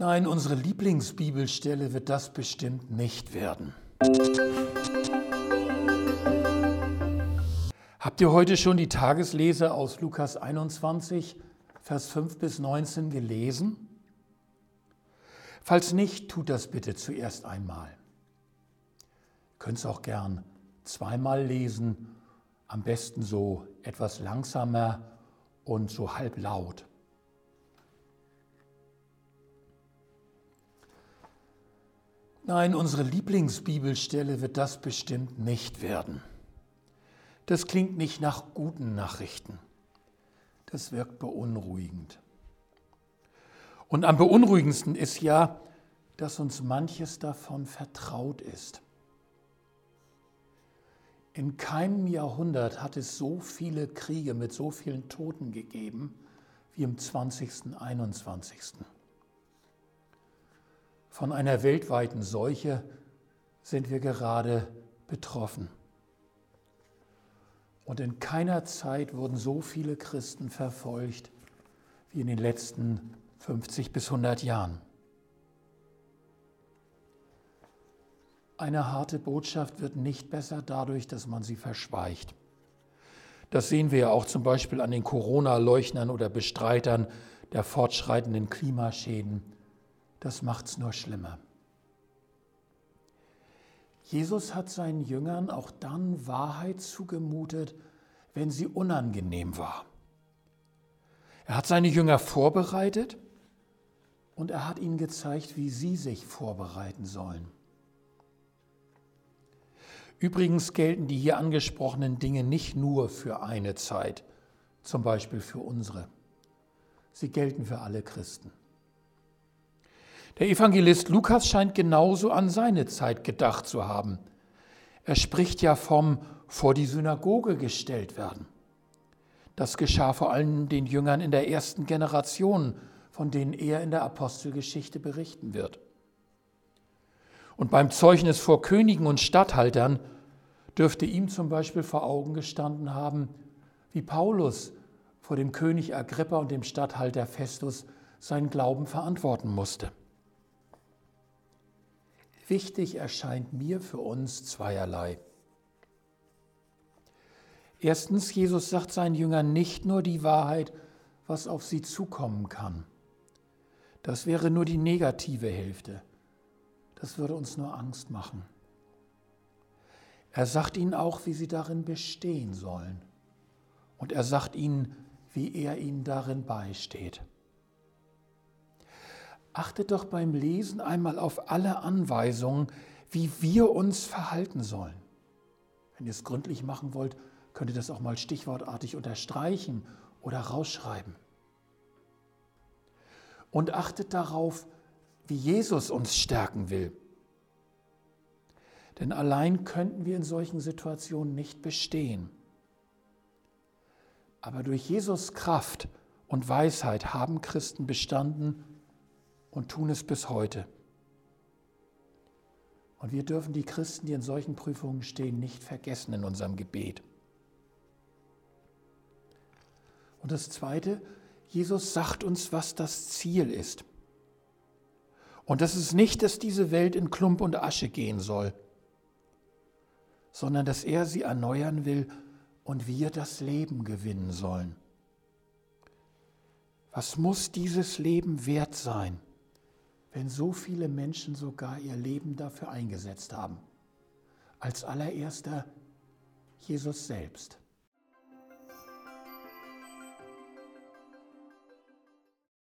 Nein, unsere Lieblingsbibelstelle wird das bestimmt nicht werden. Habt ihr heute schon die Tageslese aus Lukas 21, Vers 5 bis 19 gelesen? Falls nicht, tut das bitte zuerst einmal. Ihr könnt es auch gern zweimal lesen, am besten so etwas langsamer und so halblaut. Nein, unsere Lieblingsbibelstelle wird das bestimmt nicht werden. Das klingt nicht nach guten Nachrichten. Das wirkt beunruhigend. Und am beunruhigendsten ist ja, dass uns manches davon vertraut ist. In keinem Jahrhundert hat es so viele Kriege mit so vielen Toten gegeben wie im 20., 21. Von einer weltweiten Seuche sind wir gerade betroffen. Und in keiner Zeit wurden so viele Christen verfolgt wie in den letzten 50 bis 100 Jahren. Eine harte Botschaft wird nicht besser dadurch, dass man sie verschweigt. Das sehen wir ja auch zum Beispiel an den Corona-Leugnern oder Bestreitern der fortschreitenden Klimaschäden das macht es nur schlimmer. Jesus hat seinen Jüngern auch dann Wahrheit zugemutet, wenn sie unangenehm war. Er hat seine Jünger vorbereitet und er hat ihnen gezeigt, wie sie sich vorbereiten sollen. Übrigens gelten die hier angesprochenen Dinge nicht nur für eine Zeit, zum Beispiel für unsere. Sie gelten für alle Christen. Der Evangelist Lukas scheint genauso an seine Zeit gedacht zu haben. Er spricht ja vom vor die Synagoge gestellt werden. Das geschah vor allem den Jüngern in der ersten Generation, von denen er in der Apostelgeschichte berichten wird. Und beim Zeugnis vor Königen und Statthaltern dürfte ihm zum Beispiel vor Augen gestanden haben, wie Paulus vor dem König Agrippa und dem Statthalter Festus seinen Glauben verantworten musste. Wichtig erscheint mir für uns zweierlei. Erstens, Jesus sagt seinen Jüngern nicht nur die Wahrheit, was auf sie zukommen kann. Das wäre nur die negative Hälfte. Das würde uns nur Angst machen. Er sagt ihnen auch, wie sie darin bestehen sollen. Und er sagt ihnen, wie er ihnen darin beisteht. Achtet doch beim Lesen einmal auf alle Anweisungen, wie wir uns verhalten sollen. Wenn ihr es gründlich machen wollt, könnt ihr das auch mal stichwortartig unterstreichen oder rausschreiben. Und achtet darauf, wie Jesus uns stärken will. Denn allein könnten wir in solchen Situationen nicht bestehen. Aber durch Jesus Kraft und Weisheit haben Christen bestanden und tun es bis heute. Und wir dürfen die Christen, die in solchen Prüfungen stehen, nicht vergessen in unserem Gebet. Und das Zweite, Jesus sagt uns, was das Ziel ist. Und das ist nicht, dass diese Welt in Klump und Asche gehen soll, sondern dass er sie erneuern will und wir das Leben gewinnen sollen. Was muss dieses Leben wert sein? Wenn so viele Menschen sogar ihr Leben dafür eingesetzt haben. Als allererster Jesus selbst.